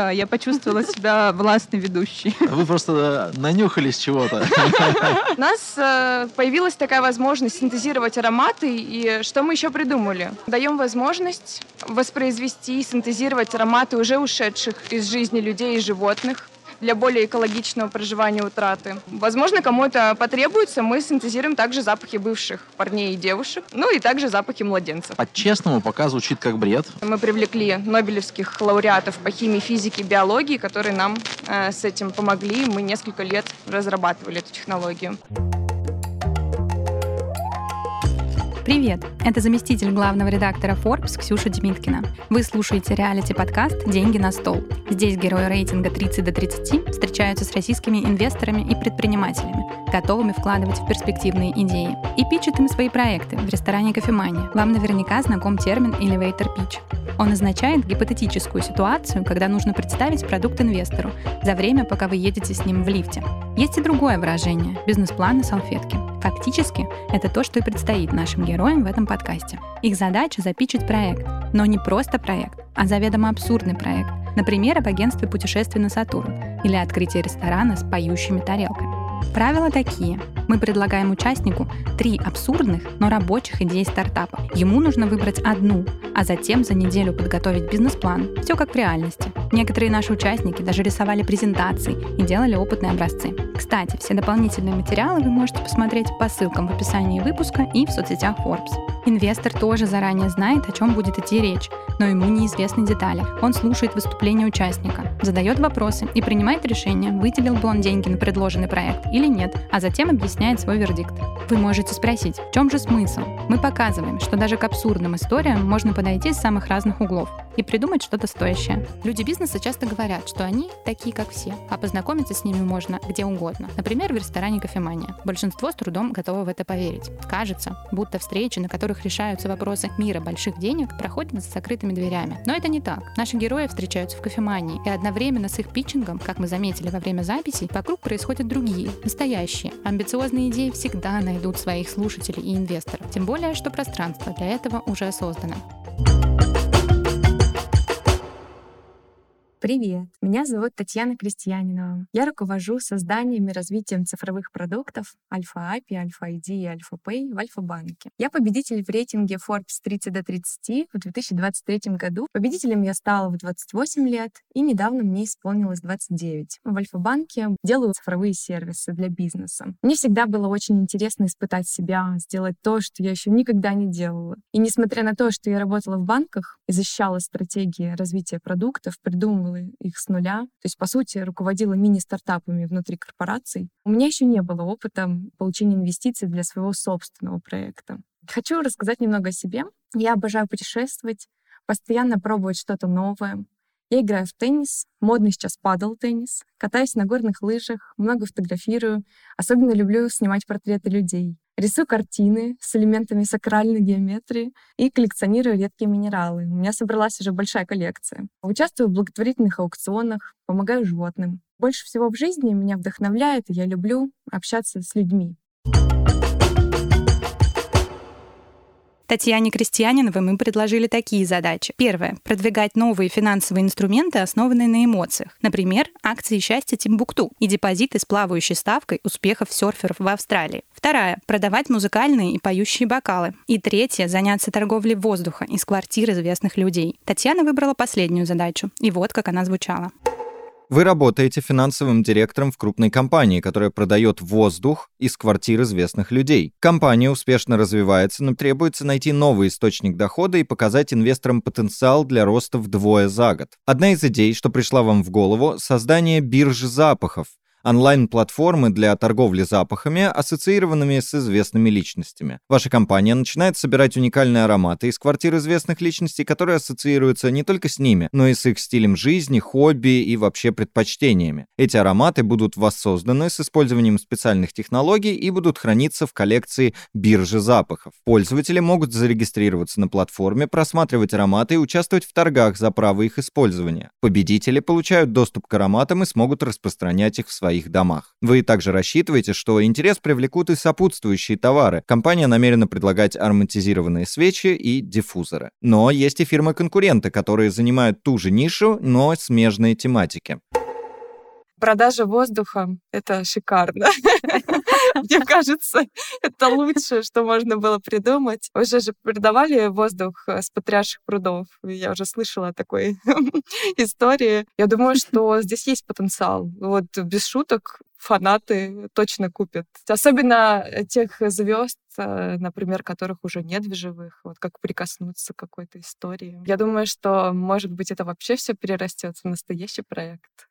Да, я почувствовала себя властной ведущей. Вы просто нанюхались чего-то. У нас э, появилась такая возможность синтезировать ароматы, и что мы еще придумали? Даем возможность воспроизвести и синтезировать ароматы уже ушедших из жизни людей и животных, для более экологичного проживания утраты. Возможно, кому это потребуется, мы синтезируем также запахи бывших парней и девушек, ну и также запахи младенцев. По-честному, пока звучит как бред. Мы привлекли нобелевских лауреатов по химии, физике, биологии, которые нам э, с этим помогли. Мы несколько лет разрабатывали эту технологию. Привет! Это заместитель главного редактора Forbes Ксюша Демиткина. Вы слушаете реалити-подкаст «Деньги на стол». Здесь герои рейтинга 30 до 30 встречаются с российскими инвесторами и предпринимателями, готовыми вкладывать в перспективные идеи, и пичат им свои проекты в ресторане «Кофемания». Вам наверняка знаком термин «elevator pitch». Он означает гипотетическую ситуацию, когда нужно представить продукт инвестору за время, пока вы едете с ним в лифте. Есть и другое выражение – бизнес-план на салфетке. Фактически, это то, что и предстоит нашим героям в этом подкасте. Их задача – запичить проект. Но не просто проект, а заведомо абсурдный проект. Например, об агентстве путешествий на Сатурн или открытии ресторана с поющими тарелками. Правила такие. Мы предлагаем участнику три абсурдных, но рабочих идеи стартапа. Ему нужно выбрать одну, а затем за неделю подготовить бизнес-план. Все как в реальности. Некоторые наши участники даже рисовали презентации и делали опытные образцы. Кстати, все дополнительные материалы вы можете посмотреть по ссылкам в описании выпуска и в соцсетях Forbes. Инвестор тоже заранее знает, о чем будет идти речь, но ему неизвестны детали. Он слушает выступления участника, задает вопросы и принимает решение, выделил бы он деньги на предложенный проект или нет, а затем объясняет свой вердикт. Вы можете спросить, в чем же смысл? Мы показываем, что даже к абсурдным историям можно подойти с самых разных углов и придумать что-то стоящее. Люди бизнеса часто говорят, что они такие, как все, а познакомиться с ними можно где угодно. Например, в ресторане «Кофемания». Большинство с трудом готовы в это поверить. Кажется, будто встречи, на которых решаются вопросы мира больших денег, проходят за закрытыми дверями. Но это не так. Наши герои встречаются в кофемании, и одновременно с их питчингом, как мы заметили во время записи, вокруг происходят другие, настоящие. Амбициозные идеи всегда найдут своих слушателей и инвесторов. Тем более, что пространство для этого уже создано. Привет! Меня зовут Татьяна Крестьянинова. Я руковожу созданием и развитием цифровых продуктов Альфа-API, Альфа-ID и Альфа-Pay в Альфа-банке. Я победитель в рейтинге Forbes 30 до 30 в 2023 году. Победителем я стала в 28 лет, и недавно мне исполнилось 29. В Альфа-банке делаю цифровые сервисы для бизнеса. Мне всегда было очень интересно испытать себя, сделать то, что я еще никогда не делала. И несмотря на то, что я работала в банках и защищала стратегии развития продуктов, придумывала делала их с нуля. То есть, по сути, руководила мини-стартапами внутри корпораций. У меня еще не было опыта получения инвестиций для своего собственного проекта. Хочу рассказать немного о себе. Я обожаю путешествовать, постоянно пробовать что-то новое. Я играю в теннис, модный сейчас падал теннис, катаюсь на горных лыжах, много фотографирую, особенно люблю снимать портреты людей. Рисую картины с элементами сакральной геометрии и коллекционирую редкие минералы. У меня собралась уже большая коллекция. Участвую в благотворительных аукционах, помогаю животным. Больше всего в жизни меня вдохновляет, и я люблю общаться с людьми. Татьяне Крестьяниновой мы предложили такие задачи. Первое — продвигать новые финансовые инструменты, основанные на эмоциях. Например, акции счастья Тимбукту и депозиты с плавающей ставкой успехов серферов в Австралии. Вторая — продавать музыкальные и поющие бокалы. И третье — заняться торговлей воздуха из квартир известных людей. Татьяна выбрала последнюю задачу. И вот как она звучала. Вы работаете финансовым директором в крупной компании, которая продает воздух из квартир известных людей. Компания успешно развивается, но требуется найти новый источник дохода и показать инвесторам потенциал для роста вдвое за год. Одна из идей, что пришла вам в голову, создание биржи запахов, онлайн-платформы для торговли запахами, ассоциированными с известными личностями. Ваша компания начинает собирать уникальные ароматы из квартир известных личностей, которые ассоциируются не только с ними, но и с их стилем жизни, хобби и вообще предпочтениями. Эти ароматы будут воссозданы с использованием специальных технологий и будут храниться в коллекции биржи запахов. Пользователи могут зарегистрироваться на платформе, просматривать ароматы и участвовать в торгах за право их использования. Победители получают доступ к ароматам и смогут распространять их в своей своих домах. Вы также рассчитываете, что интерес привлекут и сопутствующие товары. Компания намерена предлагать ароматизированные свечи и диффузоры. Но есть и фирмы-конкуренты, которые занимают ту же нишу, но смежные тематики. Продажа воздуха — это шикарно. Мне кажется, это лучшее, что можно было придумать. Уже же продавали воздух с потрясших прудов. Я уже слышала такой истории. Я думаю, что здесь есть потенциал. Вот без шуток фанаты точно купят. Особенно тех звезд, э, например, которых уже нет в живых, вот как прикоснуться к какой-то истории. Я думаю, что, может быть, это вообще все перерастет в настоящий проект.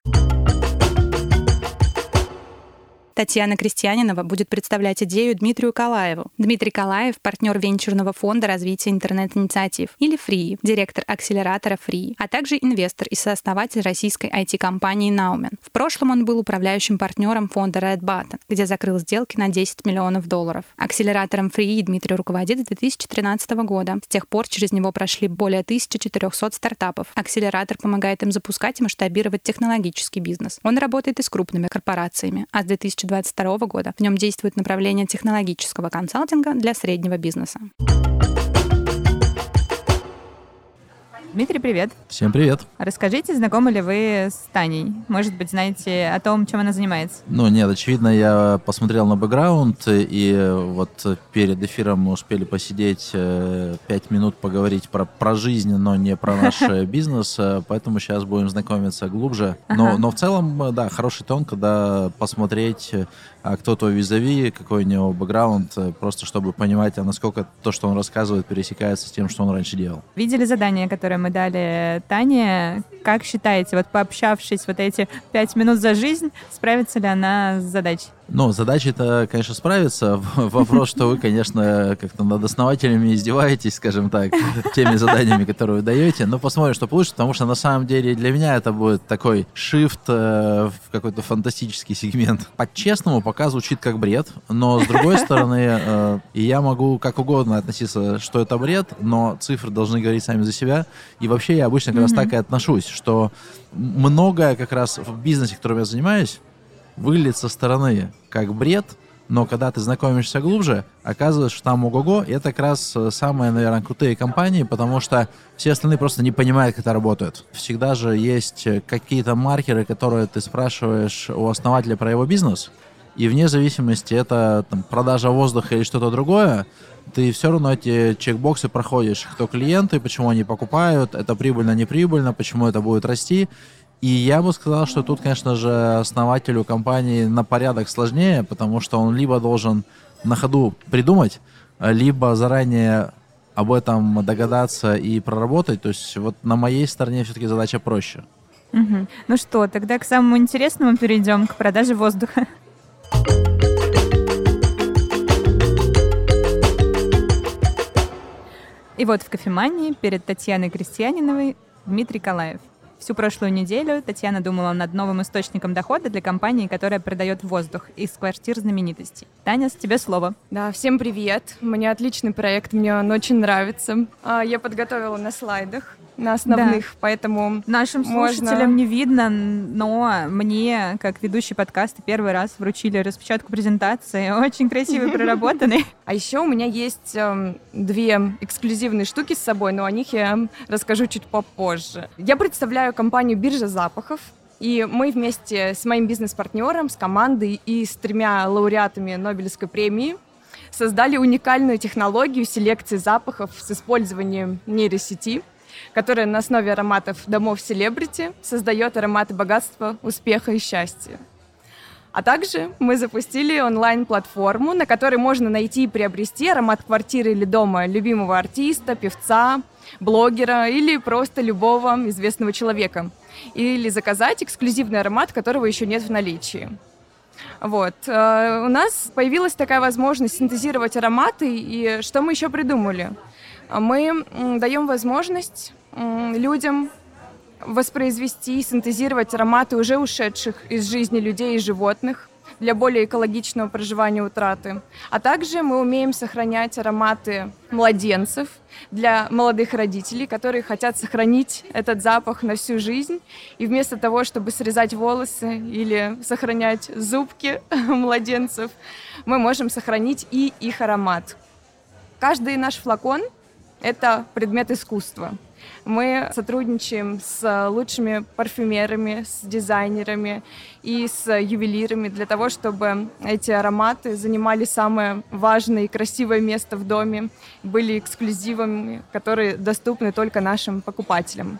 Татьяна Крестьянинова будет представлять идею Дмитрию Калаеву. Дмитрий Калаев — партнер венчурного фонда развития интернет-инициатив, или Free, директор акселератора Free, а также инвестор и сооснователь российской IT-компании Naumen. В прошлом он был управляющим партнером фонда Red Button, где закрыл сделки на 10 миллионов долларов. Акселератором Free Дмитрий руководит с 2013 года. С тех пор через него прошли более 1400 стартапов. Акселератор помогает им запускать и масштабировать технологический бизнес. Он работает и с крупными корпорациями, а с 2000 2022 года. В нем действует направление технологического консалтинга для среднего бизнеса. Дмитрий, привет. Всем привет. Расскажите, знакомы ли вы с Таней? Может быть, знаете о том, чем она занимается? Ну, нет, очевидно, я посмотрел на бэкграунд, и вот перед эфиром мы успели посидеть э, пять минут, поговорить про, про жизнь, но не про наш э, бизнес, э, поэтому сейчас будем знакомиться глубже. Но, но в целом, да, хороший тон, когда посмотреть а кто то визави, какой у него бэкграунд, просто чтобы понимать, а насколько то, что он рассказывает, пересекается с тем, что он раньше делал. Видели задание, которое мы дали Тане. Как считаете, вот пообщавшись вот эти пять минут за жизнь, справится ли она с задачей? Ну, задача это, конечно, справиться. Вопрос, что вы, конечно, как-то над основателями издеваетесь, скажем так, теми заданиями, которые вы даете. Но посмотрим, что получится, потому что на самом деле для меня это будет такой shift э, в какой-то фантастический сегмент. По-честному, пока звучит как бред, но с другой стороны, э, и я могу как угодно относиться, что это бред, но цифры должны говорить сами за себя. И вообще я обычно как раз так и отношусь, что многое как раз в бизнесе, которым я занимаюсь, выглядит со стороны как бред, но когда ты знакомишься глубже, оказывается, что там ого-го, и это как раз э, самые, наверное, крутые компании, потому что все остальные просто не понимают, как это работает. Всегда же есть э, какие-то маркеры, которые ты спрашиваешь у основателя про его бизнес, и вне зависимости, это там, продажа воздуха или что-то другое, ты все равно эти чекбоксы проходишь. Кто клиенты, почему они покупают, это прибыльно, не прибыльно, почему это будет расти. И я бы сказал, что тут, конечно же, основателю компании на порядок сложнее, потому что он либо должен на ходу придумать, либо заранее об этом догадаться и проработать. То есть вот на моей стороне все-таки задача проще. Угу. Ну что, тогда к самому интересному перейдем, к продаже воздуха. И вот в кофемании перед Татьяной Крестьяниновой Дмитрий Калаев. Всю прошлую неделю Татьяна думала над новым источником дохода для компании, которая продает воздух из квартир знаменитостей. Таня, с тебе слово. Да, всем привет. У меня отличный проект, мне он очень нравится. А, я подготовила на слайдах на основных, да. поэтому нашим слушателям не видно, но мне, как ведущий подкаста, первый раз вручили распечатку презентации, очень красивый, проработанный. А еще у меня есть э, две эксклюзивные штуки с собой, но о них я расскажу чуть попозже. Я представляю компанию «Биржа запахов», и мы вместе с моим бизнес-партнером, с командой и с тремя лауреатами Нобелевской премии создали уникальную технологию селекции запахов с использованием нейросети – которая на основе ароматов домов селебрити создает ароматы богатства, успеха и счастья. А также мы запустили онлайн-платформу, на которой можно найти и приобрести аромат квартиры или дома любимого артиста, певца, блогера или просто любого известного человека. Или заказать эксклюзивный аромат, которого еще нет в наличии. Вот. Э, у нас появилась такая возможность синтезировать ароматы, и что мы еще придумали? Мы даем возможность людям воспроизвести и синтезировать ароматы уже ушедших из жизни людей и животных, для более экологичного проживания утраты. А также мы умеем сохранять ароматы младенцев для молодых родителей, которые хотят сохранить этот запах на всю жизнь. И вместо того, чтобы срезать волосы или сохранять зубки младенцев, мы можем сохранить и их аромат. Каждый наш флакон — это предмет искусства. Мы сотрудничаем с лучшими парфюмерами, с дизайнерами и с ювелирами для того, чтобы эти ароматы занимали самое важное и красивое место в доме, были эксклюзивами, которые доступны только нашим покупателям.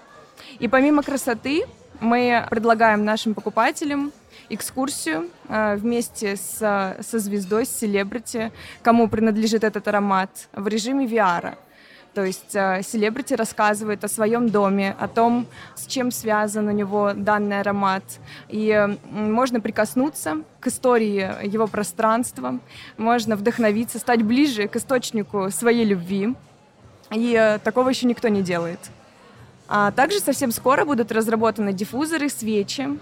И помимо красоты, мы предлагаем нашим покупателям экскурсию э, вместе с, со звездой, с селебрити, кому принадлежит этот аромат, в режиме VR. То есть э, селебрити рассказывает о своем доме, о том, с чем связан у него данный аромат. И можно прикоснуться к истории его пространства, можно вдохновиться, стать ближе к источнику своей любви. И э, такого еще никто не делает. А также совсем скоро будут разработаны диффузоры, свечи.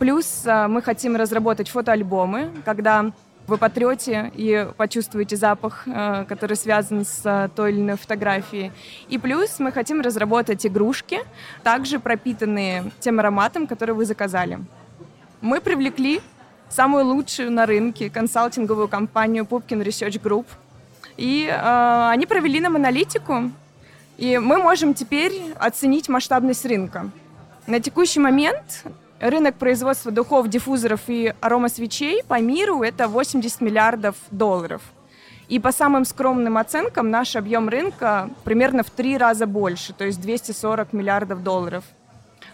Плюс э, мы хотим разработать фотоальбомы, когда вы потрете и почувствуете запах, э, который связан с э, той или иной фотографией. И плюс мы хотим разработать игрушки, также пропитанные тем ароматом, который вы заказали. Мы привлекли самую лучшую на рынке консалтинговую компанию Pupkin Research Group. И э, они провели нам аналитику, и мы можем теперь оценить масштабность рынка. На текущий момент Рынок производства духов, диффузоров и аромасвечей по миру это 80 миллиардов долларов. И по самым скромным оценкам наш объем рынка примерно в три раза больше, то есть 240 миллиардов долларов.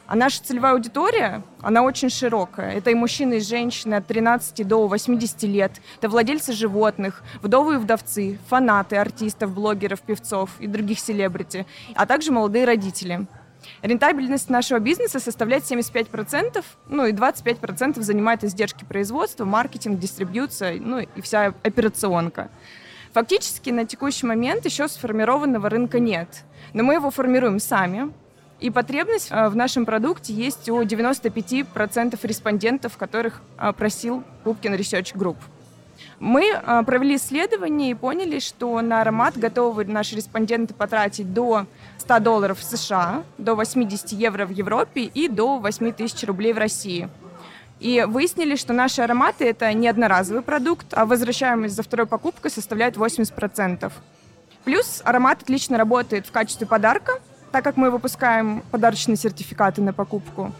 А наша целевая аудитория, она очень широкая. Это и мужчины, и женщины от 13 до 80 лет. Это владельцы животных, вдовы и вдовцы, фанаты артистов, блогеров, певцов и других селебрити, а также молодые родители – Рентабельность нашего бизнеса составляет 75%, ну и 25% занимает издержки производства, маркетинг, дистрибьюция, ну и вся операционка. Фактически на текущий момент еще сформированного рынка нет, но мы его формируем сами, и потребность э, в нашем продукте есть у 95% респондентов, которых э, просил Pupkin Research Group. Мы э, провели исследование и поняли, что на аромат готовы наши респонденты потратить до 100 долларов в США, до 80 евро в Европе и до 8 тысяч рублей в России. И выяснили, что наши ароматы — это не одноразовый продукт, а возвращаемость за второй покупкой составляет 80%. Плюс аромат отлично работает в качестве подарка, так как мы выпускаем подарочные сертификаты на покупку.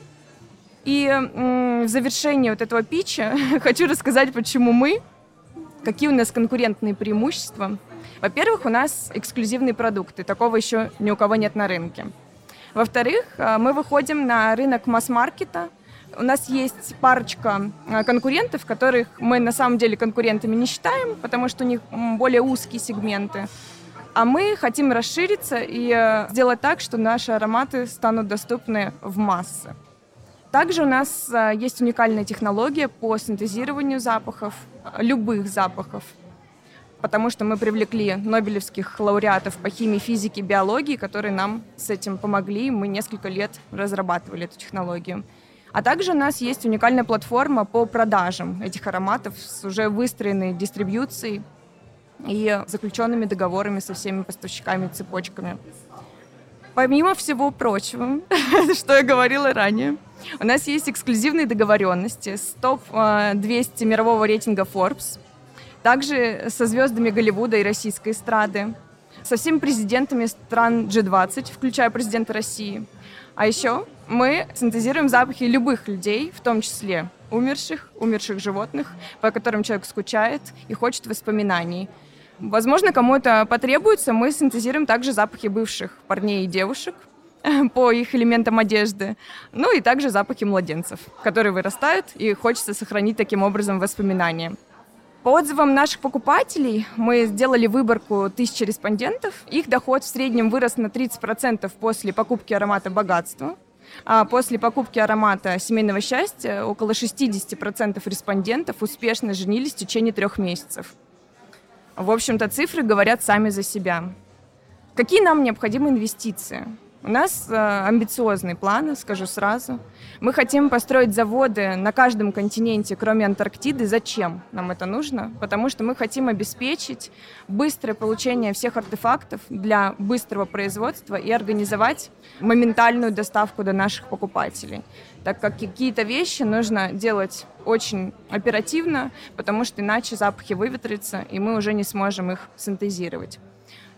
И в завершении вот этого питча хочу рассказать, почему мы, какие у нас конкурентные преимущества — во-первых, у нас эксклюзивные продукты, такого еще ни у кого нет на рынке. Во-вторых, э, мы выходим на рынок масс-маркета. У нас есть парочка э, конкурентов, которых мы на самом деле конкурентами не считаем, потому что у них более узкие сегменты. А мы хотим расшириться и э, сделать так, что наши ароматы станут доступны в массы. Также у нас есть уникальная технология по синтезированию запахов, любых запахов потому что мы привлекли нобелевских лауреатов по химии, физике, биологии, которые нам с этим помогли. Мы несколько лет разрабатывали эту технологию. А также у нас есть уникальная платформа по продажам этих ароматов с уже выстроенной дистрибьюцией и заключенными договорами со всеми поставщиками и цепочками. Помимо всего прочего, что я говорила ранее, у нас есть эксклюзивные договоренности с топ-200 мирового рейтинга Forbes – также со звездами Голливуда и российской эстрады, со всеми президентами стран G20, включая президента России. А еще мы синтезируем запахи любых людей, в том числе умерших, умерших животных, по которым человек скучает и хочет воспоминаний. Возможно, кому это потребуется, мы синтезируем также запахи бывших парней и девушек по их элементам одежды, ну и также запахи младенцев, которые вырастают, и хочется сохранить таким образом воспоминания. По отзывам наших покупателей мы сделали выборку тысячи респондентов. Их доход в среднем вырос на 30% после покупки аромата «Богатство». А после покупки аромата «Семейного счастья» около 60% респондентов успешно женились в течение трех месяцев. В общем-то, цифры говорят сами за себя. Какие нам необходимы инвестиции? У нас э, амбициозные планы, скажу сразу. Мы хотим построить заводы на каждом континенте, кроме Антарктиды. Зачем нам это нужно? Потому что мы хотим обеспечить быстрое получение всех артефактов для быстрого производства и организовать моментальную доставку до наших покупателей. Так как какие-то вещи нужно делать очень оперативно, потому что иначе запахи выветрятся, и мы уже не сможем их синтезировать.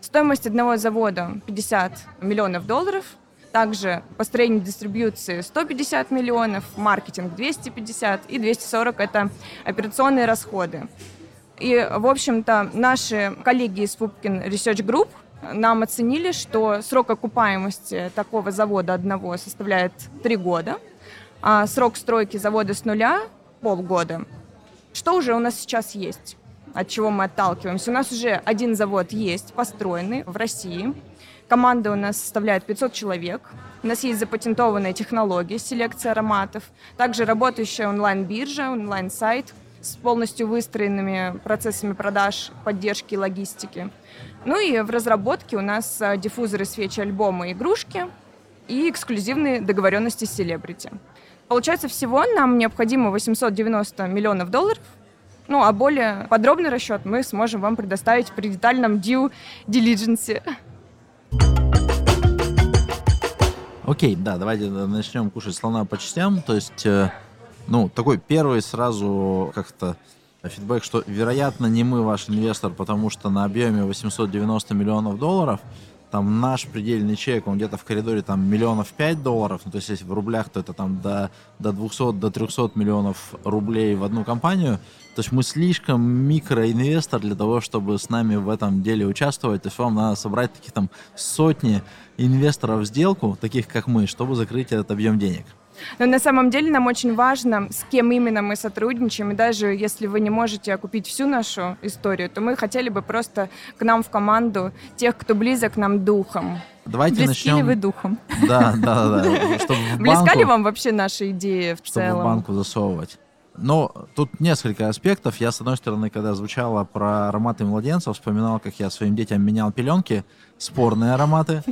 Стоимость одного завода 50 миллионов долларов. Также построение дистрибьюции 150 миллионов, маркетинг 250 и 240 это операционные расходы. И, в общем-то, наши коллеги из Pupkin Research Group нам оценили, что срок окупаемости такого завода одного составляет 3 года, а срок стройки завода с нуля – полгода. Что уже у нас сейчас есть? От чего мы отталкиваемся. У нас уже один завод есть, построенный в России. Команда у нас составляет 500 человек. У нас есть запатентованные технологии селекции ароматов. Также работающая онлайн-биржа, онлайн-сайт с полностью выстроенными процессами продаж, поддержки и логистики. Ну и в разработке у нас а, диффузоры свечи, альбомы, игрушки и эксклюзивные договоренности с селебрити. Получается, всего нам необходимо 890 миллионов долларов – ну, а более подробный расчет мы сможем вам предоставить при детальном due diligence. Окей, да, давайте начнем кушать слона по частям. То есть, э, ну, такой первый сразу как-то фидбэк, что, вероятно, не мы ваш инвестор, потому что на объеме 890 миллионов долларов там наш предельный чек, он где-то в коридоре там миллионов пять долларов, ну, то есть если в рублях, то это там до, до 200, до 300 миллионов рублей в одну компанию, то есть мы слишком микроинвестор для того, чтобы с нами в этом деле участвовать. То есть вам надо собрать таких там сотни инвесторов в сделку, таких как мы, чтобы закрыть этот объем денег. Но на самом деле нам очень важно, с кем именно мы сотрудничаем. И даже если вы не можете окупить всю нашу историю, то мы хотели бы просто к нам в команду тех, кто близок нам духом. Давайте Близки начнем. ли вы духом? Да, да, да. да. Чтобы в Близка банку, ли вам вообще наша идея в чтобы в целом? банку засовывать. Но тут несколько аспектов. Я, с одной стороны, когда звучало про ароматы младенцев, вспоминал, как я своим детям менял пеленки, спорные ароматы.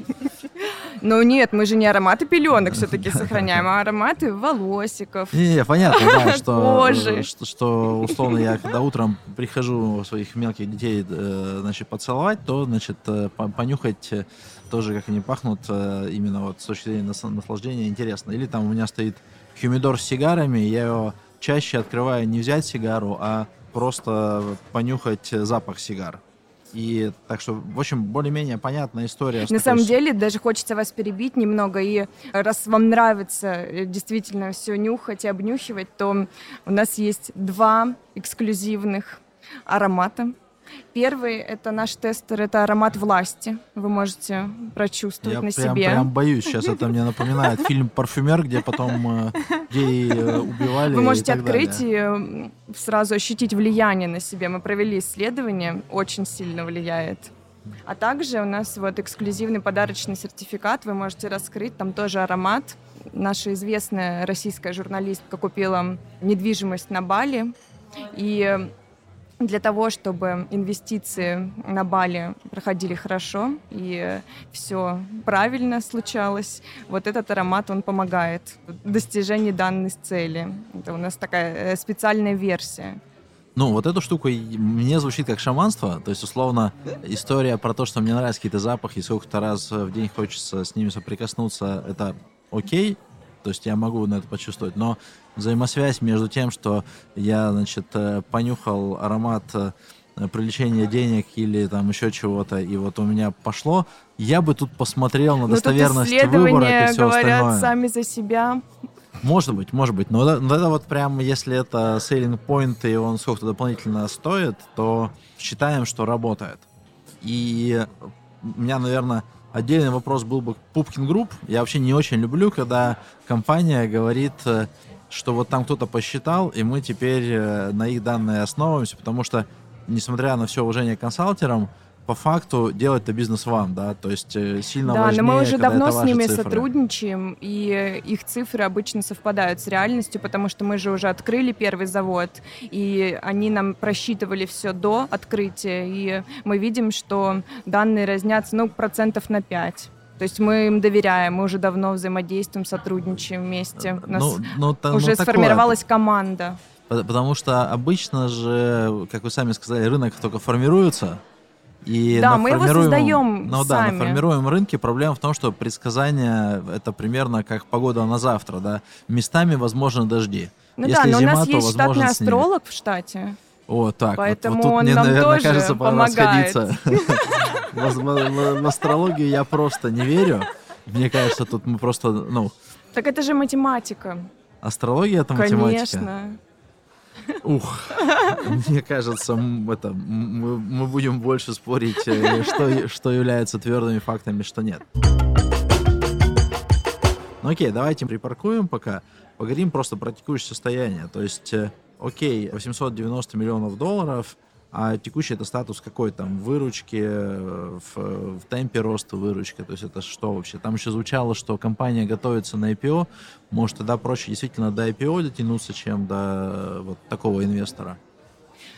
Ну нет, мы же не ароматы пеленок все-таки сохраняем, а ароматы волосиков. Не, не, понятно, да, что, Кожи. что, что условно я когда утром прихожу своих мелких детей, э, значит, поцеловать, то, значит, э, по- понюхать э, тоже, как они пахнут, э, именно вот с точки зрения нас- наслаждения интересно. Или там у меня стоит хумидор с сигарами, я его чаще открываю не взять сигару, а просто понюхать запах сигар. И так что, в общем, более-менее понятная история. На самом деле, даже хочется вас перебить немного. И раз вам нравится э, действительно все нюхать и обнюхивать, то у нас есть два эксклюзивных аромата. Первый — это наш тестер, это аромат власти. Вы можете прочувствовать Я на прям, себе. прям боюсь. Сейчас это мне напоминает фильм «Парфюмер», где потом э, людей э, убивали Вы и можете так открыть далее. и сразу ощутить влияние на себе. Мы провели исследование, очень сильно влияет. А также у нас вот эксклюзивный подарочный сертификат, вы можете раскрыть, там тоже аромат. Наша известная российская журналистка купила недвижимость на Бали, и для того, чтобы инвестиции на Бали проходили хорошо и все правильно случалось, вот этот аромат, он помогает в достижении данной цели. Это у нас такая э, специальная версия. Ну, вот эту штуку мне звучит как шаманство. То есть, условно, история про то, что мне нравятся какие-то запахи, сколько-то раз в день хочется с ними соприкоснуться, это окей. То есть я могу на это почувствовать. Но взаимосвязь между тем, что я, значит, э, понюхал аромат э, привлечения денег или там еще чего-то, и вот у меня пошло, я бы тут посмотрел на Но тут достоверность выбора исследования и все говорят остальное. сами за себя. Может быть, может быть. Но это, но это вот прям, если это selling point, и он сколько-то дополнительно стоит, то считаем, что работает. И у меня, наверное, отдельный вопрос был бы Пупкин Group. Я вообще не очень люблю, когда компания говорит, э, что вот там кто-то посчитал, и мы теперь э, на их данные основываемся, потому что, несмотря на все уважение к консалтерам, по факту делать-то бизнес вам, да, то есть э, сильно Да, важнее, но мы уже давно это с ними цифры. сотрудничаем, и их цифры обычно совпадают с реальностью, потому что мы же уже открыли первый завод, и они нам просчитывали все до открытия, и мы видим, что данные разнятся, ну, процентов на 5. То есть мы им доверяем, мы уже давно взаимодействуем, сотрудничаем вместе. У нас Ну, ну, та- ну, уже такое. сформировалась команда. По- Потому что обычно же, как вы сами сказали, рынок только формируется. И Да, на мы его создаем Ну да, на сами. формируемом рынке проблема в том, что предсказания это примерно как погода на завтра, да. Местами возможны дожди. Ну Если да, но у зима, нас то есть штатный астролог в штате. О, так, вот- Поэтому вот, тут он мне, нам наверное, тоже кажется, пора помогает. в астрологию я просто не верю. Мне кажется, тут мы просто, ну, Так это же математика. астрология это математика. Конечно. Ух, мне кажется, это, мы, мы будем больше спорить, э, что, что является твердыми фактами, что нет. Ну окей, давайте припаркуем пока. Поговорим просто про текущее состояние. То есть, э, окей, 890 миллионов долларов, а текущий это статус какой там? Выручки, э, в, в темпе роста выручки. То есть это что вообще? Там еще звучало, что компания готовится на IPO. Может, тогда проще действительно до IPO дотянуться, чем до э, вот такого инвестора?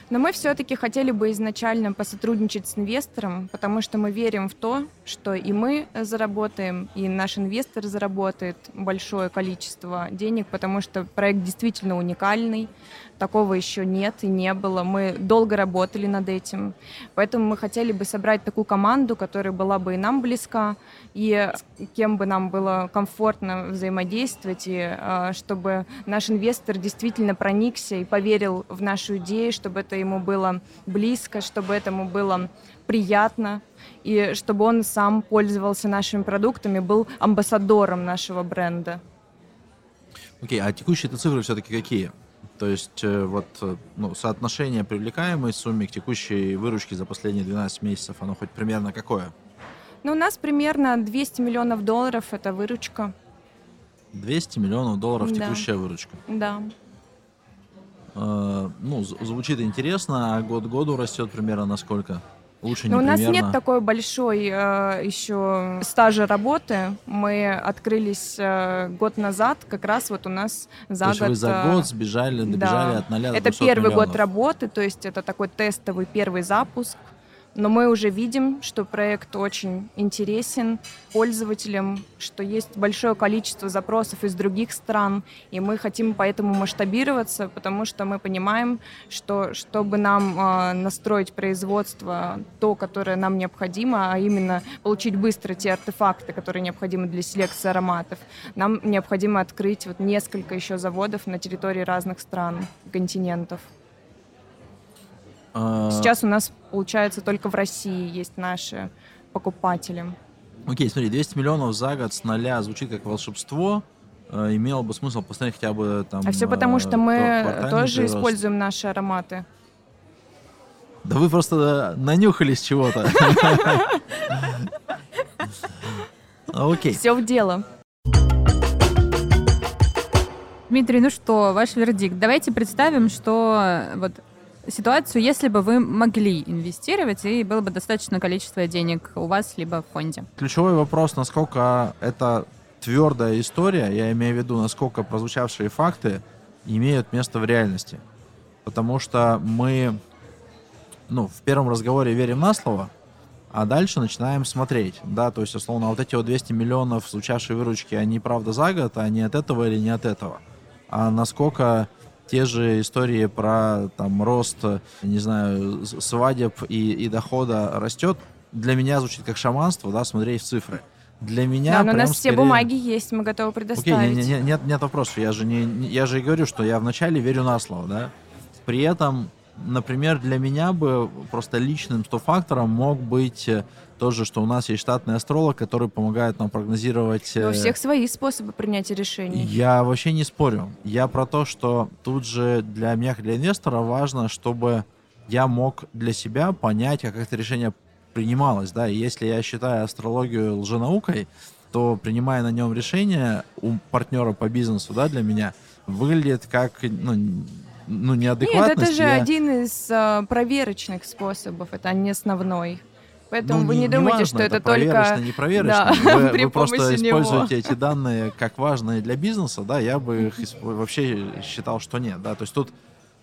Но мы все-таки хотели бы изначально посотрудничать с инвестором, потому что мы верим в то, что и мы заработаем, и наш инвестор заработает большое количество денег, потому что проект действительно уникальный, такого еще нет и не было. Мы долго работали над этим, поэтому мы хотели бы собрать такую команду, которая была бы и нам близка, и с кем бы нам было комфортно взаимодействовать, и э, чтобы наш инвестор действительно проникся и поверил в нашу идею, чтобы это ему было близко, чтобы этому было приятно, и чтобы он сам пользовался нашими продуктами, был амбассадором нашего бренда. Окей, а текущие цифры все-таки какие? То есть э, вот э, ну, соотношение привлекаемой суммы к текущей выручке за последние 12 месяцев, оно хоть примерно какое? Но у нас примерно 200 миллионов долларов – это выручка. 200 миллионов долларов Да. текущая выручка. Да. Э, ну, звучит интересно, а год году растет примерно на сколько? Лучше Но не у нас примерно. нет такой большой э, еще стажа работы. Мы открылись э, год назад, как раз вот у нас за То есть год. вы за э, год сбежали, добежали да. от 0 до Это 200 первый миллионов. год работы, то есть это такой тестовый первый запуск. Но мы уже видим, что проект очень интересен пользователям, что есть большое количество запросов из других стран, и мы хотим поэтому масштабироваться, потому что мы понимаем, что чтобы нам э, настроить производство то, которое нам необходимо, а именно получить быстро те артефакты, которые необходимы для селекции ароматов, нам необходимо открыть вот несколько еще заводов на территории разных стран, континентов. А, Сейчас у нас, получается, только в России есть наши покупатели. Окей, смотри, 200 миллионов за год с нуля звучит как волшебство. Э, имело бы смысл посмотреть хотя бы там... А все потому, э, что мы тоже прирост. используем наши ароматы. Да вы просто э, нанюхались чего-то. Окей. Все в дело. Дмитрий, ну что, ваш вердикт. Давайте представим, что э, вот ситуацию, если бы вы могли инвестировать, и было бы достаточное количество денег у вас либо в фонде. Ключевой вопрос, насколько это твердая история, я имею в виду, насколько прозвучавшие факты имеют место в реальности. Потому что мы ну, в первом разговоре верим на слово, а дальше начинаем смотреть, да, то есть, условно, вот эти вот 200 миллионов звучавшей выручки, они правда за год, а не от этого или не от этого. А насколько те же истории про там рост, не знаю, свадеб и, и дохода растет, для меня звучит как шаманство, да, смотреть в цифры. Для меня Да, но у нас все скорее- бумаги есть, мы готовы Окей, предоставить. не- не- нет, нет вопросов. Я же не, я же и говорю, что я вначале верю на слово, да. При этом, например, для меня бы просто личным стофактором мог быть э, тоже, что у нас есть штатный астролог, который помогает нам прогнозировать. Но у э, всех свои способы принятия решений. Я вообще не спорю. Я про то, что тут же для меня, для инвестора, важно, чтобы я мог для себя понять, как это решение принималось, да, и если я считаю астрологию лженаукой, то принимая на нем решение у партнера по бизнесу, да, для меня, выглядит как, ну, ну Нет, неадекватность. это же Я- один из а, проверочных способов, это не основной. Поэтому Ну, вы не, не думайте, важно, что это, проверочно, только... не проверочно. Да, Вы, при вы просто него. используете эти данные как важные для бизнеса, да, я бы их исп- вообще считал, что нет, да, то есть тут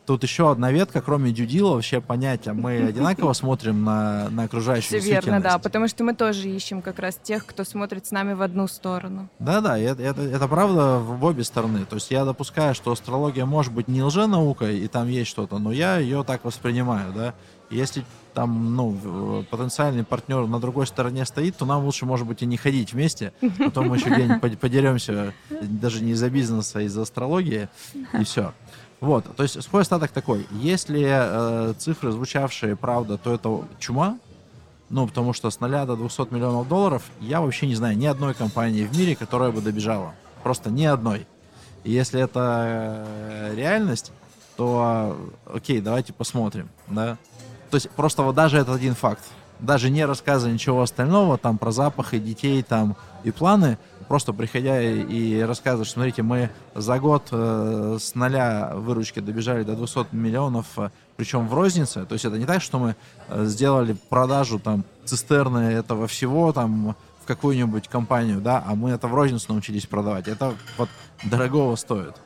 тут еще одна ветка, кроме дюдила, вообще понять, а мы одинаково смотрим на, на окружающую Все верно, да, потому что мы тоже ищем как раз тех, кто смотрит с нами в одну сторону. Да-да, это, это, это правда в обе стороны. То есть я допускаю, что астрология может быть не лженаукой, и там есть что-то, но я ее так воспринимаю, да. Если там, ну, в- потенциальный партнер на другой стороне стоит, то нам лучше, может быть, и не ходить вместе. Потом мы еще где-нибудь под- подеремся даже не из-за бизнеса, а из-за астрологии, и все. Вот, то есть свой остаток такой. Если э, цифры звучавшие правда, то это чума, ну, потому что с 0 до 200 миллионов долларов я вообще не знаю ни одной компании в мире, которая бы добежала. Просто ни одной. И если это э, реальность, то э, окей, давайте посмотрим, да. То есть просто вот даже этот один факт, даже не рассказывая ничего остального, там про запахи детей там и планы, просто приходя и, и рассказывать, что, смотрите, мы за год э, с нуля выручки добежали до 200 миллионов, э, причем в рознице, то есть это не так, что мы э, сделали продажу там цистерны этого всего там в какую-нибудь компанию, да, а мы это в розницу научились продавать. Это вот дорогого стоит.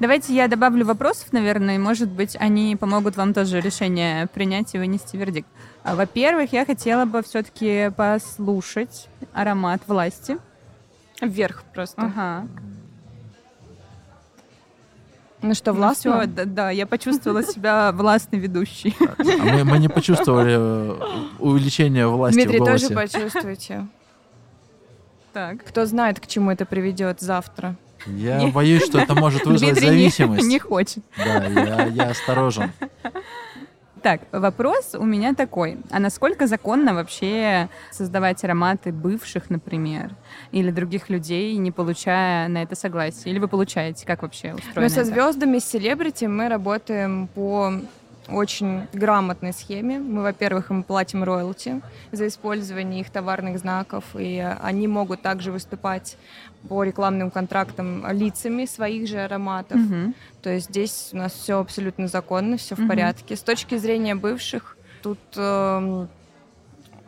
Давайте я добавлю вопросов, наверное, и, может быть, они помогут вам тоже решение принять и вынести вердикт. А, Во-первых, я хотела бы все-таки послушать аромат власти. Вверх просто. Ага. Ну что, Ну властно? всё, да, да, я почувствовала себя властной ведущей. А мы, мы не почувствовали э, увеличение власти Дмитрий, в голосе. тоже почувствуйте. Так. Кто знает, к чему это приведет завтра. Я Не- боюсь, что это может вызвать зависимость. Не хочет. Да, я, я осторожен. Так, вопрос у меня такой. А насколько законно вообще создавать ароматы бывших, например, или других людей, не получая на это согласие? Или вы получаете? Как вообще устроено Но со это? звездами, с селебрити мы работаем по очень грамотной схеме. Мы, во-первых, им платим роялти за использование их товарных знаков, и они могут также выступать по рекламным контрактам лицами своих же ароматов. Мгм. То есть здесь у нас все абсолютно законно, все в Мгм. порядке. С точки зрения бывших, тут эм,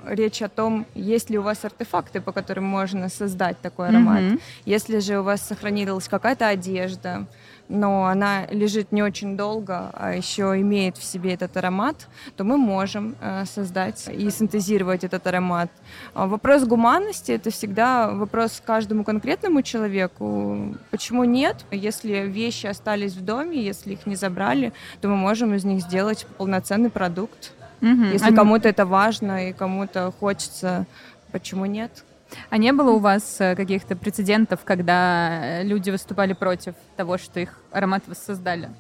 речь о том, есть ли у вас артефакты, по которым можно создать такой аромат. Мгм. Если же у вас сохранилась какая-то одежда, но она лежит не очень долго, а еще имеет в себе этот аромат, то мы можем э, создать и синтезировать этот аромат. А Вопрос гуманности — это всегда вопрос каждому конкретному человеку. Почему нет? Если вещи остались в доме, если их не забрали, то мы можем из них сделать полноценный продукт. Мгм. Если а, кому-то это важно и кому-то хочется, почему нет? А не было у вас э, каких-то прецедентов, когда э, люди выступали против того, что их аромат воссоздали?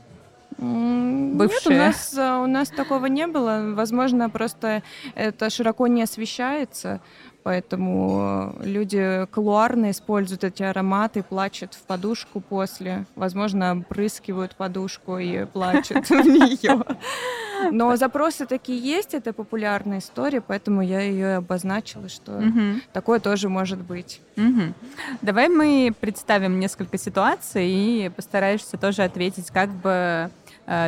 М, Нет, у Бывшие. нас, а, у нас такого не было. Возможно, просто это широко не освещается, поэтому э, люди колуарно используют эти ароматы, плачут в подушку после. Возможно, опрыскивают подушку и плачут в нее. Но запросы такие есть, это популярная история, поэтому я ее обозначила, что Мгм. такое тоже может быть. Мгм. Давай мы представим несколько ситуаций и постараешься тоже ответить, как бы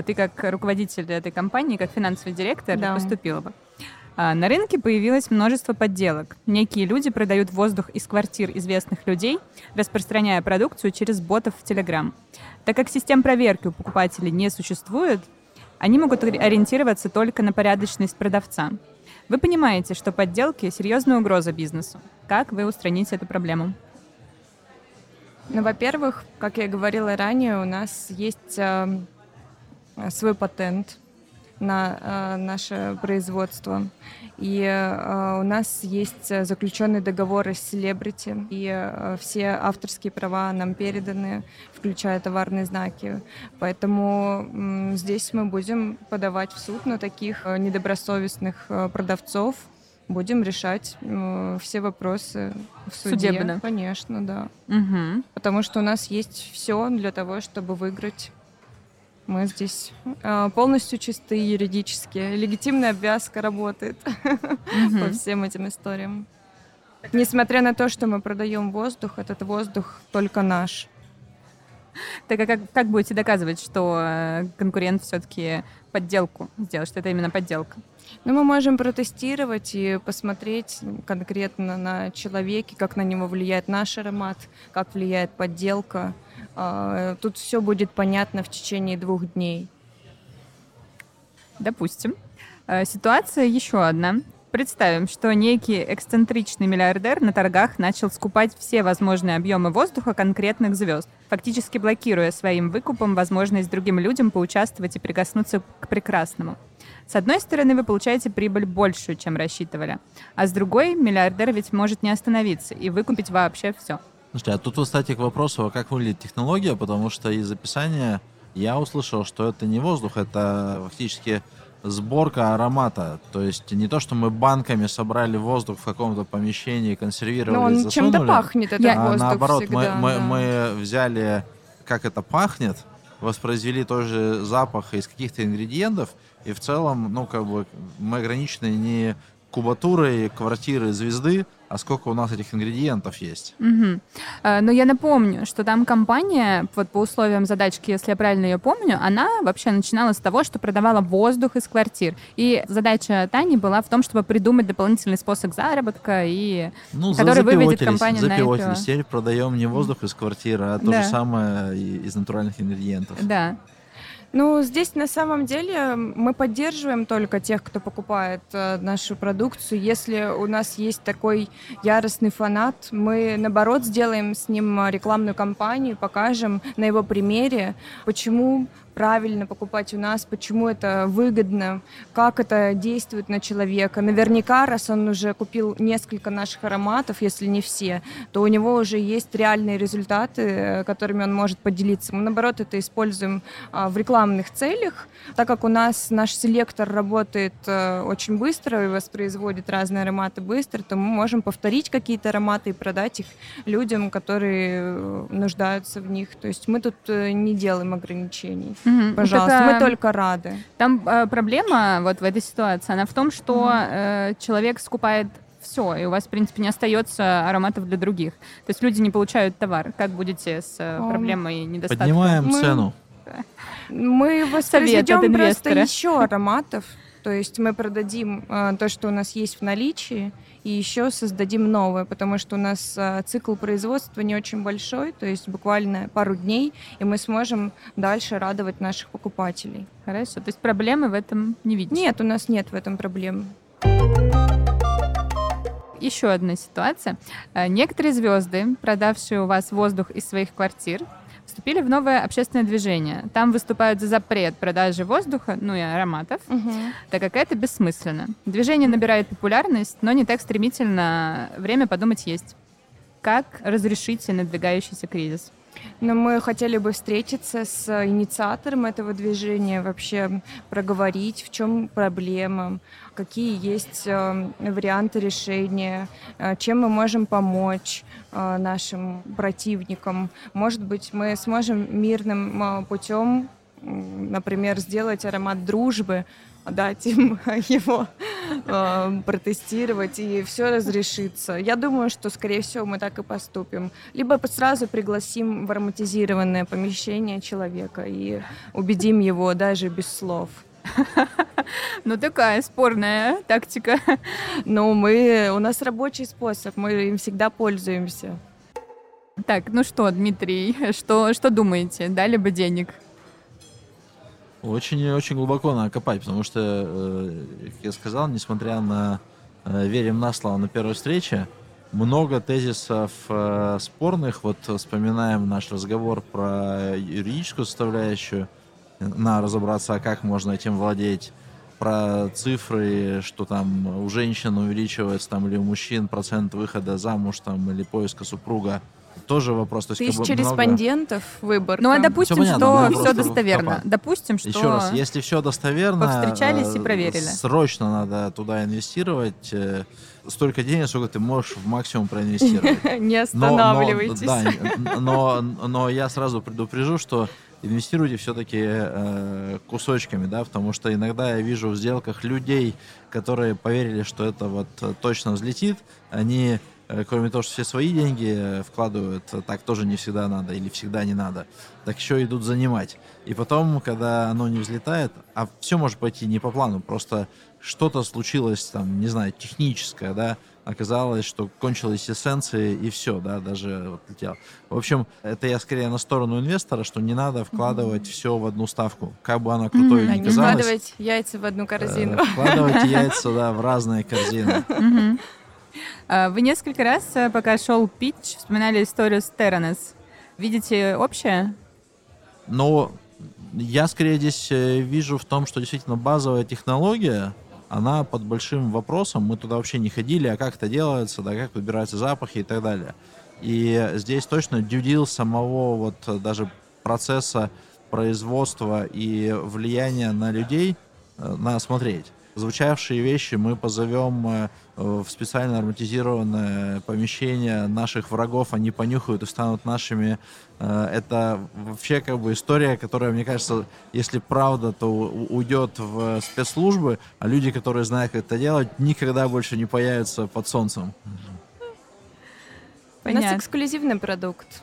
ты как руководитель этой компании, как финансовый директор Да. поступила бы. А, На рынке появилось множество подделок. Некие люди продают воздух из квартир известных людей, распространяя продукцию через ботов в Telegram. Так как систем проверки у покупателей не существует, они могут ори- ориентироваться только на порядочность продавца. Вы понимаете, что подделки — серьезная угроза бизнесу. Как вы устраните эту проблему? Ну, во-первых, как я говорила ранее, у нас есть эм, э, свой патент на э, наше производство. И э, у нас есть э, заключенные договоры с селебрити, и э, все авторские права нам переданы, включая товарные знаки. Поэтому здесь мы будем подавать в суд на таких э, недобросовестных э, продавцов, будем решать э, все вопросы в суде. Судебно. Конечно, да. Мгм. Потому что у нас есть все для того, чтобы выиграть. Мы здесь э, полностью чистые юридически. Легитимная обвязка работает Мгм. по всем этим историям. Несмотря на то, что мы продаем воздух, этот воздух только наш. Так а как, как будете доказывать, что э, конкурент все-таки подделку сделал, что это именно подделка? Ну, мы можем протестировать и посмотреть конкретно на человеке, как на него влияет наш аромат, как влияет подделка. А, тут все будет понятно в течение двух дней. Допустим. Э, ситуация еще одна. Представим, что некий эксцентричный миллиардер на торгах начал скупать все возможные объемы воздуха конкретных звезд, фактически блокируя своим выкупом возможность другим людям поучаствовать и прикоснуться к прекрасному. С одной стороны, вы получаете прибыль большую, чем рассчитывали, а с другой, миллиардер ведь может не остановиться и выкупить вообще все. Слушайте, а тут, кстати, к вопросу, а как выглядит технология, потому что из описания я услышал, что это не воздух, это фактически сборка аромата. То есть не то, что мы банками собрали воздух в каком-то помещении, консервировали, Но он засунули, чем-то пахнет, этот а воздух наоборот, всегда, мы, мы, да. мы взяли, как это пахнет, воспроизвели тоже запах из каких-то ингредиентов, и в целом, ну, как бы мы ограничены не кубатурой квартиры звезды, а сколько у нас этих ингредиентов есть. Э, Но я напомню, что там компания, вот по условиям задачки, если я правильно ее помню, она вообще начинала с того, что продавала воздух из квартир. И задача Тани была в том, чтобы придумать дополнительный способ заработка и Ну, Который выведет компанию на. IPO. Теперь продаем не воздух из квартиры, а то Да. же самое из натуральных ингредиентов. да. Ну, здесь на самом деле мы поддерживаем только тех, кто покупает э, нашу продукцию. Если у нас есть такой яростный фанат, мы, наоборот, сделаем с ним рекламную кампанию, покажем на его примере, почему правильно покупать у нас, почему это выгодно, как это действует на человека. Наверняка, раз он уже купил несколько наших ароматов, если не все, то у него уже есть реальные результаты, э, которыми он может поделиться. Мы, наоборот, это используем а, в рекламных целях, так как у нас наш селектор работает э, очень быстро и воспроизводит разные ароматы быстро, то мы можем повторить какие-то ароматы и продать их людям, которые э, нуждаются в них. То есть мы тут не делаем ограничений. Мгм. Пожалуйста, Так, мы только рады. Там э, проблема вот в этой ситуации, она в том, что э, человек скупает все, и у вас, в принципе, не остается ароматов для других. То есть люди не получают товар. Как будете с э, проблемой недостатка? Поднимаем Мы- цену. Мы воспроизведем просто еще ароматов. То есть мы продадим э, то, что у нас есть в наличии, и еще создадим новое, потому что у нас э, цикл производства не очень большой, то есть буквально пару дней, и мы сможем дальше радовать наших покупателей. Хорошо. То есть проблемы в этом не видите? Нет, у нас нет в этом проблем. Еще одна ситуация. Э, Некоторые звезды, продавшие у вас воздух из своих квартир, вступили в новое общественное движение. Там выступают за запрет продажи воздуха, ну и ароматов, так как это бессмысленно. Движение набирает популярность, но не так стремительно. Время подумать есть. Как разрешите надвигающийся кризис? Но мы хотели бы встретиться с инициатором этого движения, вообще проговорить, в чем проблема, какие есть э, варианты решения, э, чем мы можем помочь э, нашим противникам. Может быть, мы сможем мирным путем, например, сделать аромат дружбы, дать им его э, протестировать, и все разрешится. Я думаю, что, скорее всего, мы так и поступим. Либо сразу пригласим в ароматизированное помещение человека и убедим его даже без слов. Ну, такая спорная тактика. Но мы, у нас рабочий способ, мы им всегда пользуемся. Так, ну что, Дмитрий, что, что думаете? Дали бы денег? Очень-очень глубоко надо копать, потому что, э, как я сказал, несмотря на э, верим на слово на первой встрече, много тезисов э, спорных. Вот вспоминаем наш разговор про юридическую составляющую. Надо разобраться, а как можно этим владеть. Про цифры, что там у женщин увеличивается там или у мужчин процент выхода замуж там или поиска супруга. Тоже вопрос. То есть, как бы Тысяча много- респондентов, выбор. Ну, а допустим, понятно, что надо все достоверно. копать. Допустим, что... Еще раз, если все достоверно, повстречались и э, проверили. Срочно надо туда инвестировать э, столько денег, сколько ты можешь в максимум проинвестировать. Не останавливайтесь. да, но, но я сразу предупрежу, что инвестируйте все-таки кусочками, да, потому что иногда я вижу в сделках людей, которые поверили, что это вот э, точно взлетит, они э, кроме того, что все свои деньги э, вкладывают, так тоже не всегда надо или всегда не надо, так еще идут занимать. И потом, когда оно не взлетает, а все может пойти не по плану, просто что-то случилось там, не знаю, техническое, да, оказалось, что кончилась эссенция и все, да, даже вот летел. В общем, это я скорее на сторону инвестора, что не надо вкладывать mm-hmm. все в одну ставку, как бы она крутой mm-hmm. не казалась. Вкладывать яйца в одну корзину. Э, вкладывать яйца, да, в разные корзины. А, вы несколько раз, э, пока шел питч, вспоминали историю с Terranes. Видите общее? Ну, я скорее здесь э, вижу в том, что действительно базовая технология, она под большим вопросом. Мы туда вообще не ходили, а как это делается, да, как подбираются запахи и так далее. И здесь точно дюдил самого вот э, даже процесса производства и влияния на людей э, надо смотреть. Звучавшие вещи мы позовем э, в специально ароматизированное помещение наших врагов, они понюхают и станут нашими. Э, это вообще как бы история, которая, мне кажется, если правда, то уйдет в спецслужбы, а люди, которые знают, как это делать, никогда больше не появятся под солнцем. Понятно. У нас эксклюзивный продукт.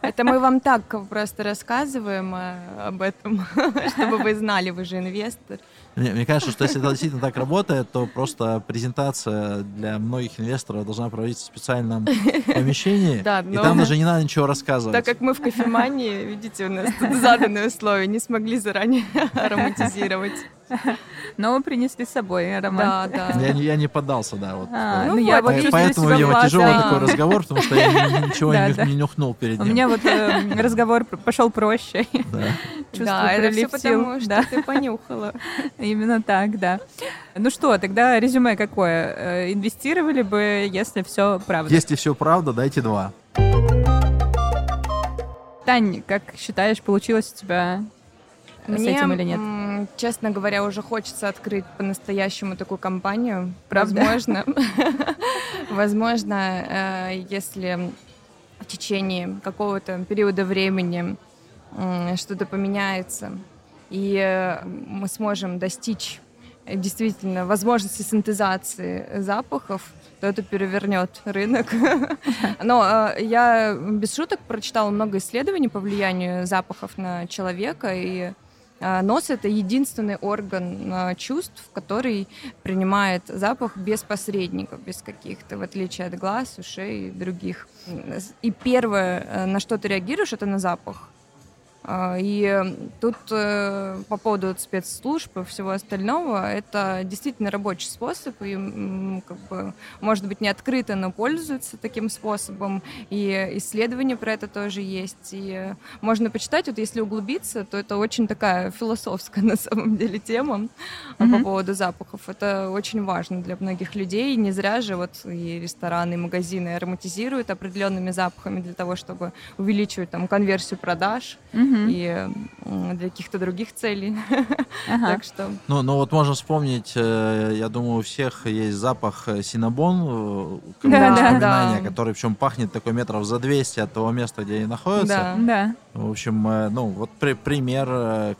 Это мы вам так просто рассказываем э, об этом, чтобы вы знали, вы же инвестор. Мне, мне кажется, что если это действительно так работает, то просто презентация для многих инвесторов должна проводиться в специальном помещении, да, но... и там даже не надо ничего рассказывать. Так как мы в кофемании, видите, у нас тут заданные условия, не смогли заранее ароматизировать. Но вы принесли с собой аромат. Да, да. Я, я не поддался, да. Вот. А, ну, ну, я вот Поэтому, видимо, тяжелый такой разговор, потому что я ничего не, нюхнул перед ним. У меня вот э, разговор пошел проще. Да. Да, это все потому, что ты понюхала. Именно так, да. Ну что, тогда резюме какое? Э, инвестировали бы, если все правда? Если все правда, дайте два. Тань, как считаешь, получилось у тебя Мне, с этим или нет? Честно говоря, уже хочется открыть по-настоящему такую компанию. Правда? Возможно, возможно, э, если в течение какого-то периода времени что-то поменяется, и э, мы сможем достичь действительно возможности синтезации запахов, то это перевернет рынок. Но э, я без шуток прочитала много исследований по влиянию запахов на человека, и нос — это единственный орган чувств, который принимает запах без посредников, без каких-то, в отличие от глаз, ушей и других. И первое, на что ты реагируешь, это на запах. А, и тут э, по поводу спецслужб и всего остального, это действительно рабочий способ, и как бы, может быть, не открыто, но пользуются таким способом, и исследования про это тоже есть, и можно почитать, вот если углубиться, то это очень такая философская на самом деле тема mm-hmm. по поводу запахов. Это очень важно для многих людей, не зря же вот и рестораны, и магазины ароматизируют определенными запахами для того, чтобы увеличивать там конверсию продаж. Mm-hmm и для каких-то других целей. Ага. так что... Ну, ну вот можно вспомнить, э, я думаю, у всех есть запах э, синабон, э, да, да, который причем пахнет такой метров за 200 от того места, где они находятся. Да. да. В общем, ну вот при, пример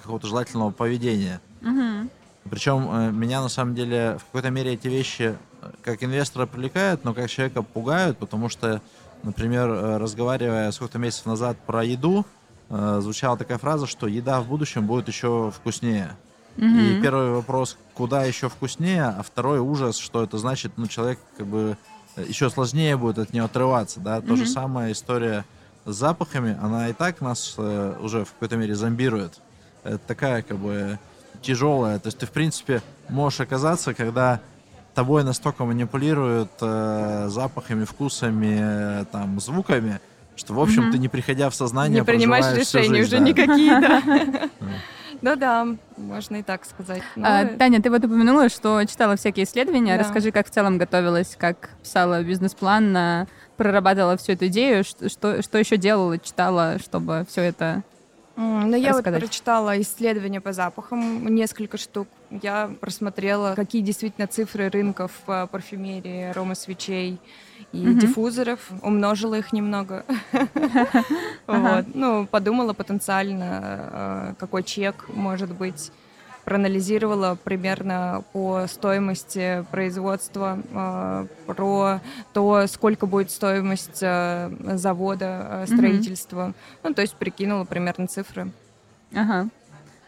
какого-то желательного поведения. Угу. Причем меня на самом деле в какой-то мере эти вещи как инвестора привлекают, но как человека пугают, потому что, например, разговаривая сколько-то месяцев назад про еду, э, звучала такая фраза, что еда в будущем будет еще вкуснее. Mm-hmm. И первый вопрос, куда еще вкуснее, а второй ужас, что это значит, ну, человек как бы э, еще сложнее будет от нее отрываться, да. Mm-hmm. То же самое история с запахами, она и так нас э, уже в какой-то мере зомбирует. Это такая как бы тяжелая. То есть ты, в принципе, можешь оказаться, когда тобой настолько манипулируют э, запахами, вкусами, э, там, звуками, что, в общем, mm ты не приходя в сознание, не принимаешь решения уже да. никакие, да. Ну да, можно и так сказать. А, Таня, ты вот упомянула, что читала всякие исследования. Да. Расскажи, как в целом готовилась, как писала бизнес-план, прорабатывала всю эту идею, что, что, что еще делала, читала, чтобы все это ну, я вот прочитала исследования по запахам, несколько штук. Я просмотрела, какие действительно цифры рынков по парфюмерии, арома свечей, и mm-hmm. диффузоров, умножила их немного. вот. Ну, подумала потенциально, э, какой чек может быть проанализировала примерно по стоимости производства, э, про то, сколько будет стоимость э, завода, э, строительства. Ну, то есть прикинула примерно цифры. Ага.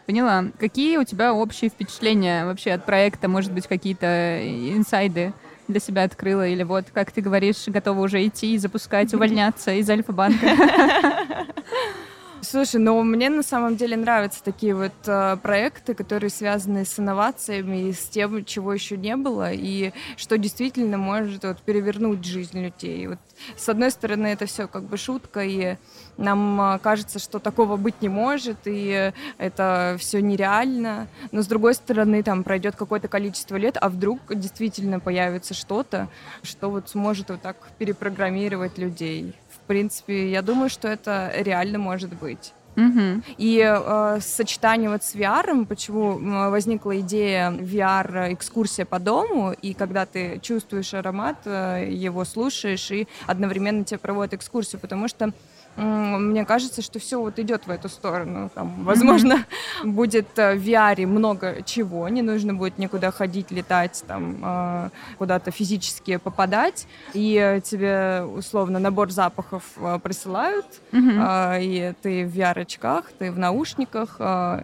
Поняла. Какие у тебя общие впечатления вообще от проекта? Может быть, какие-то инсайды для себя открыла? Или вот, как ты говоришь, готова уже идти, запускать, увольняться из Альфа-банка? Слушай, ну мне на самом деле нравятся такие вот э, проекты, которые связаны с инновациями и с тем, чего еще не было, и что действительно может вот, перевернуть жизнь людей. Вот, с одной стороны, это все как бы шутка, и нам э, кажется, что такого быть не может, и это все нереально. Но с другой стороны, там пройдет какое-то количество лет, а вдруг действительно появится что-то, что вот сможет вот так перепрограммировать людей принципе, я думаю, что это реально может быть. Угу. И э, сочетание вот с VR, почему возникла идея VR-экскурсия по дому, и когда ты чувствуешь аромат, э, его слушаешь, и одновременно тебе проводят экскурсию, потому что мне кажется, что все вот идет в эту сторону. Там, возможно, mm-hmm. будет э, в VR много чего, не нужно будет никуда ходить, летать, там, э, куда-то физически попадать, и тебе условно набор запахов э, присылают, mm-hmm. и ты в VR-очках, ты в наушниках,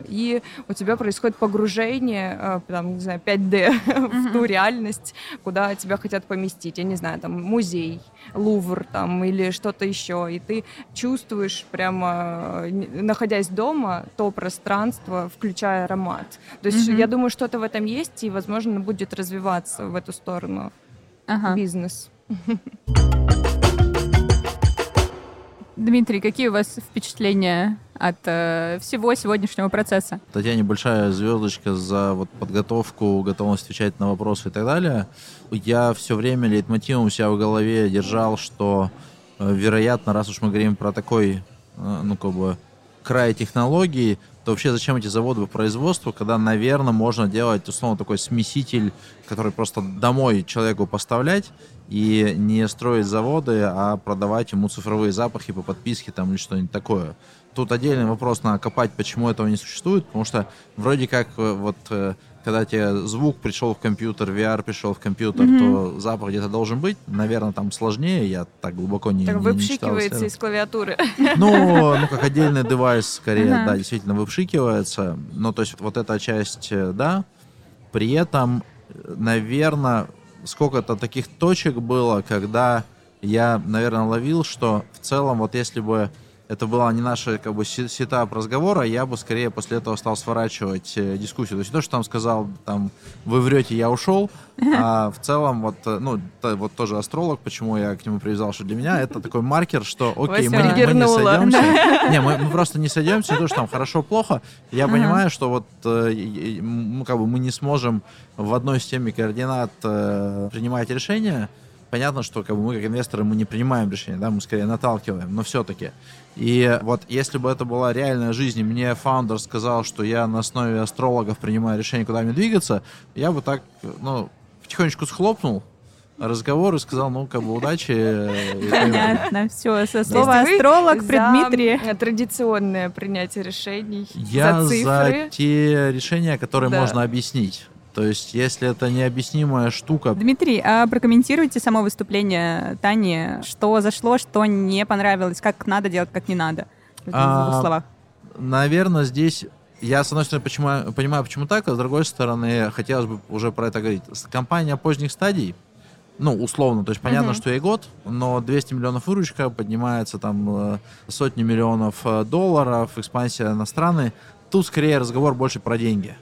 и у тебя происходит погружение, там, не знаю, 5D mm-hmm. в ту реальность, куда тебя хотят поместить. Я не знаю, там, музей, Лувр там или что-то еще, и ты чувствуешь прямо, находясь дома, то пространство, включая аромат. То есть mm-hmm. я думаю, что-то в этом есть, и, возможно, будет развиваться в эту сторону ага. бизнес. Дмитрий, какие у вас впечатления от э, всего сегодняшнего процесса? Татьяне большая звездочка за вот подготовку, готовность отвечать на вопросы и так далее. Я все время лейтмотивом у себя в голове держал, что, э, вероятно, раз уж мы говорим про такой, э, ну, как бы, край технологий, то вообще зачем эти заводы по производству, когда, наверное, можно делать, условно, такой смеситель, который просто домой человеку поставлять, и не строить заводы, а продавать ему цифровые запахи по подписке там или что-нибудь такое. Тут отдельный вопрос надо копать, почему этого не существует, потому что вроде как э, вот э, когда тебе звук пришел в компьютер, VR пришел в компьютер, mm-hmm. то запах где-то должен быть. Наверное, там сложнее, я так глубоко не Так не, выпшикивается не из клавиатуры. Ну, ну, как отдельный девайс, скорее, uh-huh. да, действительно выпшикивается. Но то есть вот эта часть, э, да. При этом, наверное, сколько-то таких точек было, когда я, наверное, ловил, что в целом, вот если бы это была не наша как бы сетап разговора, я бы скорее после этого стал сворачивать э, дискуссию. То есть то, что там сказал, там, вы врете, я ушел, а в целом вот, э, ну, то, вот тоже астролог, почему я к нему привязал, что для меня это такой маркер, что окей, мы, мы не сойдемся. Не, мы, мы просто не сойдемся, то, что там хорошо-плохо. Я понимаю, что вот мы, как бы, мы не сможем в одной системе координат э, принимать решения, понятно, что как бы, мы как инвесторы мы не принимаем решения, да, мы скорее наталкиваем, но все-таки. И вот если бы это была реальная жизнь, и мне фаундер сказал, что я на основе астрологов принимаю решение, куда мне двигаться, я бы так, ну, потихонечку схлопнул, разговор и сказал, ну, как бы, удачи. Понятно, все, со слова астролог при Дмитрии. традиционное принятие решений, Я за, те решения, которые можно объяснить. То есть, если это необъяснимая штука... Дмитрий, а прокомментируйте само выступление Тани. Что зашло, что не понравилось, как надо делать, как не надо? В а, двух словах. Наверное, здесь я, с одной стороны, почему, понимаю, почему так, а с другой стороны, хотелось бы уже про это говорить. Компания поздних стадий, ну, условно, то есть понятно, uh-huh. что и год, но 200 миллионов выручка, поднимается там э, сотни миллионов э, долларов, экспансия на страны. Тут скорее разговор больше про деньги.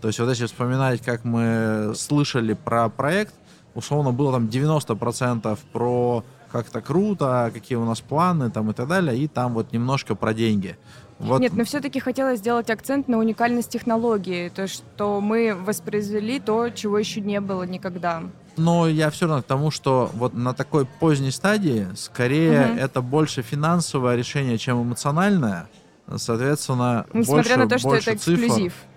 То есть вот если вспоминать, как мы слышали про проект, условно было там 90% про как то круто, какие у нас планы там и так далее, и там вот немножко про деньги. Вот. Нет, но все-таки хотелось сделать акцент на уникальность технологии, то что мы воспроизвели то, чего еще не было никогда. Но я все равно к тому, что вот на такой поздней стадии скорее угу. это больше финансовое решение, чем эмоциональное. Соответственно, Несмотря больше, на то, что больше это эксклюзив. Цифр.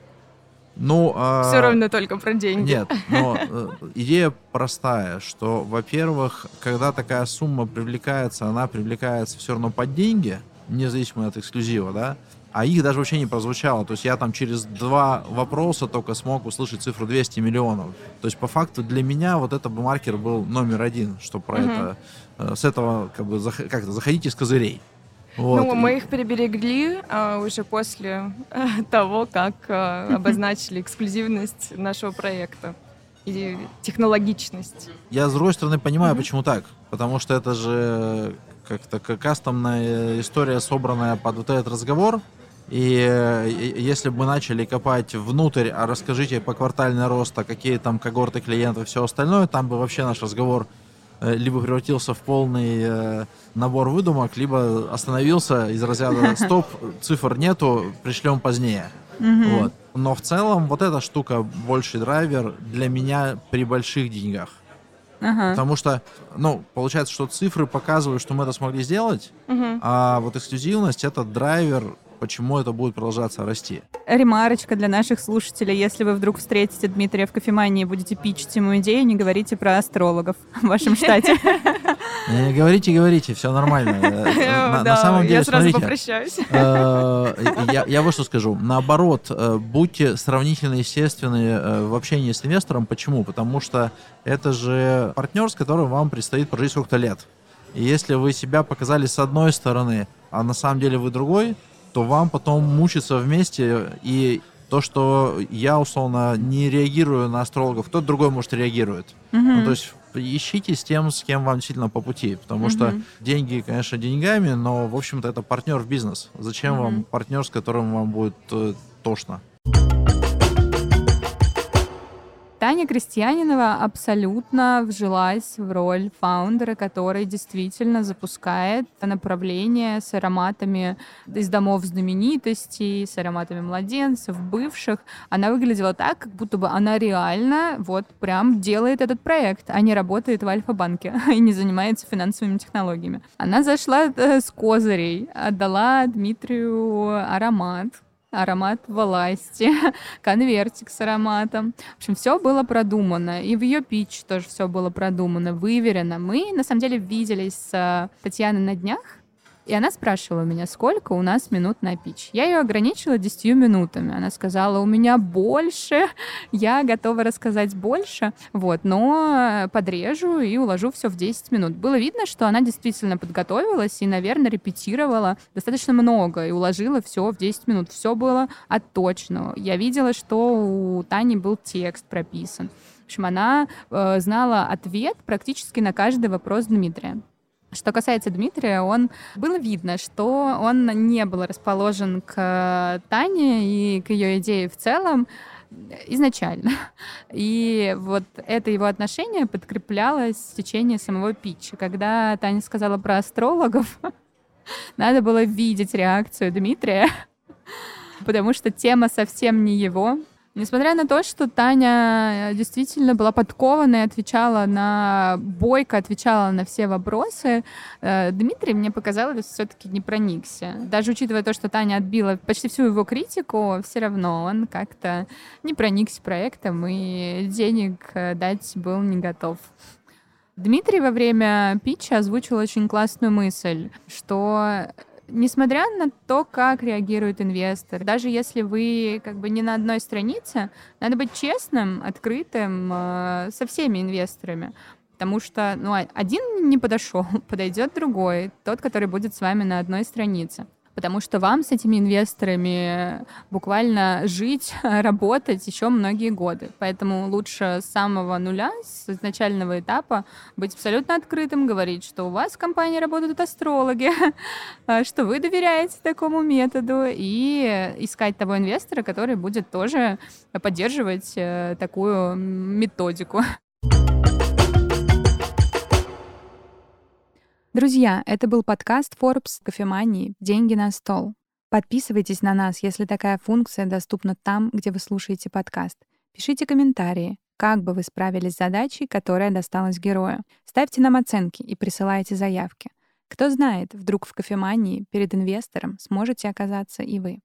Ну, а... Все равно только про деньги. Нет, но э, идея простая, что, во-первых, когда такая сумма привлекается, она привлекается все равно под деньги, независимо от эксклюзива, да, а их даже вообще не прозвучало. То есть я там через два вопроса только смог услышать цифру 200 миллионов. То есть по факту для меня вот этот маркер был номер один, что про угу. это, э, с этого как бы, как-то заходите с козырей. Вот. Ну, мы их переберегли а, уже после а, того, как а, обозначили эксклюзивность нашего проекта и технологичность. Я, с другой стороны, понимаю, mm-hmm. почему так. Потому что это же как-то кастомная история, собранная под вот этот разговор. И если бы мы начали копать внутрь, а расскажите по квартальный рост, а какие там когорты клиентов и все остальное, там бы вообще наш разговор э, либо превратился в полный э, набор выдумок, либо остановился из разряда «стоп, цифр нету, пришлем позднее». Mm-hmm. Вот. Но в целом вот эта штука больший драйвер для меня при больших деньгах. Ага. Потому что, ну, получается, что цифры показывают, что мы это смогли сделать, угу. а вот эксклюзивность это драйвер почему это будет продолжаться расти. Ремарочка для наших слушателей. Если вы вдруг встретите Дмитрия в кофемании и будете пичить ему идею, не говорите про астрологов в вашем штате. Не говорите, говорите, все нормально. Э, на самом деле, я сразу попрощаюсь. Э, я вот что скажу. Наоборот, э, будьте сравнительно естественны в общении с инвестором. Почему? Потому что это же партнер, с которым вам предстоит прожить сколько-то лет. И если вы себя показали с одной стороны, а на самом деле вы другой, то вам потом мучиться вместе, и то, что я, условно, не реагирую на астрологов, кто-то другой, может, реагирует. Mm-hmm. Ну, то есть ищите с тем, с кем вам действительно по пути, потому mm-hmm. что деньги, конечно, деньгами, но, в общем-то, это партнер в бизнес. Зачем mm-hmm. вам партнер, с которым вам будет э, тошно? Таня Крестьянинова абсолютно вжилась в роль фаундера, который действительно запускает направление с ароматами из домов знаменитостей, с ароматами младенцев, бывших. Она выглядела так, как будто бы она реально вот прям делает этот проект, а не работает в Альфа-банке и не занимается финансовыми технологиями. Она зашла э, с козырей, отдала Дмитрию аромат, аромат власти, конвертик с ароматом. В общем, все было продумано. И в ее пич тоже все было продумано, выверено. Мы, на самом деле, виделись с Татьяной на днях, и она спрашивала меня, сколько у нас минут на пич. Я ее ограничила 10 минутами. Она сказала, у меня больше, я готова рассказать больше, вот, но подрежу и уложу все в 10 минут. Было видно, что она действительно подготовилась и, наверное, репетировала достаточно много и уложила все в 10 минут. Все было отточно. Я видела, что у Тани был текст прописан. В общем, она э, знала ответ практически на каждый вопрос Дмитрия. Что касается Дмитрия, он было видно, что он не был расположен к Тане и к ее идее в целом изначально. И вот это его отношение подкреплялось в течение самого питча. Когда Таня сказала про астрологов, надо было видеть реакцию Дмитрия, потому что тема совсем не его. Несмотря на то, что Таня э, действительно была подкована и отвечала на бойко, отвечала на все вопросы, э, Дмитрий, мне показалось, все-таки не проникся. Даже учитывая то, что Таня отбила почти всю его критику, все равно он как-то не проникся проектом и денег э, дать был не готов. Дмитрий во время питча озвучил очень классную мысль, что Несмотря на то, как реагирует инвестор, даже если вы как бы не на одной странице, надо быть честным, открытым э, со всеми инвесторами. Потому что ну, один не подошел, подойдет другой, тот, который будет с вами на одной странице потому что вам с этими инвесторами буквально жить, работать еще многие годы. Поэтому лучше с самого нуля, с изначального этапа быть абсолютно открытым, говорить, что у вас в компании работают астрологи, что вы доверяете такому методу, и искать того инвестора, который будет тоже поддерживать э, такую методику. Друзья, это был подкаст Forbes «Кофемании. Деньги на стол». Подписывайтесь на нас, если такая функция доступна там, где вы слушаете подкаст. Пишите комментарии, как бы вы справились с задачей, которая досталась герою. Ставьте нам оценки и присылайте заявки. Кто знает, вдруг в кофемании перед инвестором сможете оказаться и вы.